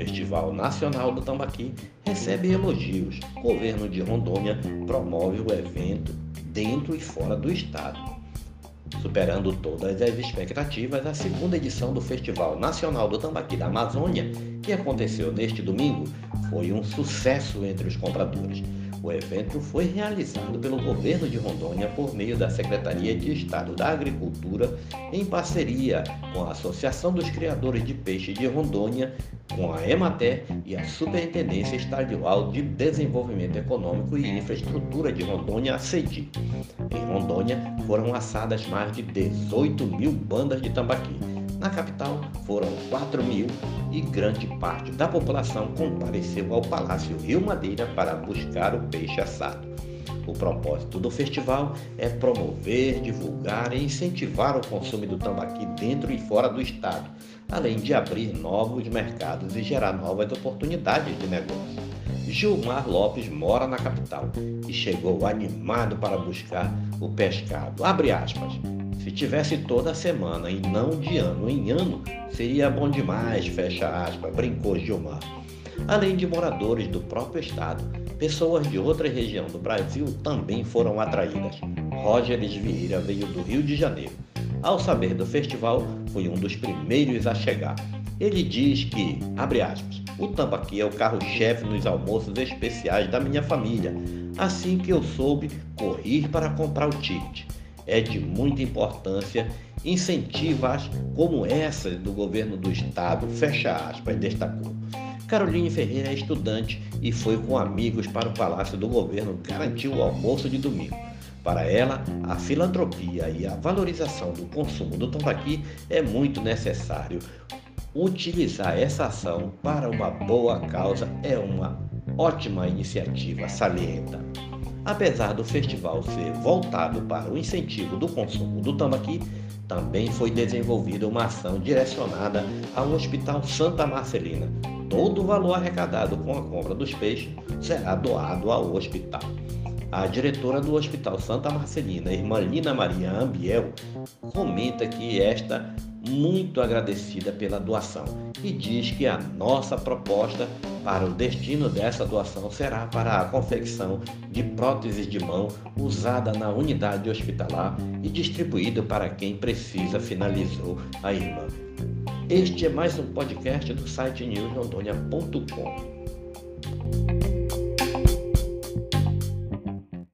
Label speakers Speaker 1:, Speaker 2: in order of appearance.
Speaker 1: Festival Nacional do Tambaqui recebe elogios. Governo de Rondônia promove o evento dentro e fora do estado. Superando todas as expectativas, a segunda edição do Festival Nacional do Tambaqui da Amazônia, que aconteceu neste domingo, foi um sucesso entre os compradores. O evento foi realizado pelo governo de Rondônia por meio da Secretaria de Estado da Agricultura, em parceria com a Associação dos Criadores de Peixe de Rondônia, com a Emater e a Superintendência Estadual de Desenvolvimento Econômico e Infraestrutura de Rondônia, a CEDI. Em Rondônia foram assadas mais de 18 mil bandas de tambaqui na capital foram 4 mil e grande parte da população compareceu ao Palácio Rio Madeira para buscar o peixe assado. O propósito do festival é promover, divulgar e incentivar o consumo do tambaqui dentro e fora do estado, além de abrir novos mercados e gerar novas oportunidades de negócio. Gilmar Lopes mora na capital e chegou animado para buscar o pescado. Abre aspas. Se tivesse toda semana e não de ano em ano, seria bom demais, fecha aspas, brincou Gilmar. Além de moradores do próprio estado, pessoas de outra região do Brasil também foram atraídas. Rogers Vieira veio do Rio de Janeiro. Ao saber do festival, foi um dos primeiros a chegar. Ele diz que, abre aspas, o tambaqui é o carro-chefe nos almoços especiais da minha família. Assim que eu soube, corri para comprar o ticket é de muita importância incentivas como essa do governo do estado, fecha aspas, destacou. Caroline Ferreira é estudante e foi com amigos para o Palácio do Governo garantir o almoço de domingo. Para ela, a filantropia e a valorização do consumo do tambaqui é muito necessário. Utilizar essa ação para uma boa causa é uma ótima iniciativa, salienta. Apesar do festival ser voltado para o incentivo do consumo do tambaqui, também foi desenvolvida uma ação direcionada ao Hospital Santa Marcelina. Todo o valor arrecadado com a compra dos peixes será doado ao hospital. A diretora do Hospital Santa Marcelina, irmã Lina Maria Ambiel, comenta que esta muito agradecida pela doação e diz que a nossa proposta para o destino dessa doação será para a confecção de próteses de mão usada na unidade hospitalar e distribuída para quem precisa, finalizou a irmã. Este é mais um podcast do site newsrondônia.com.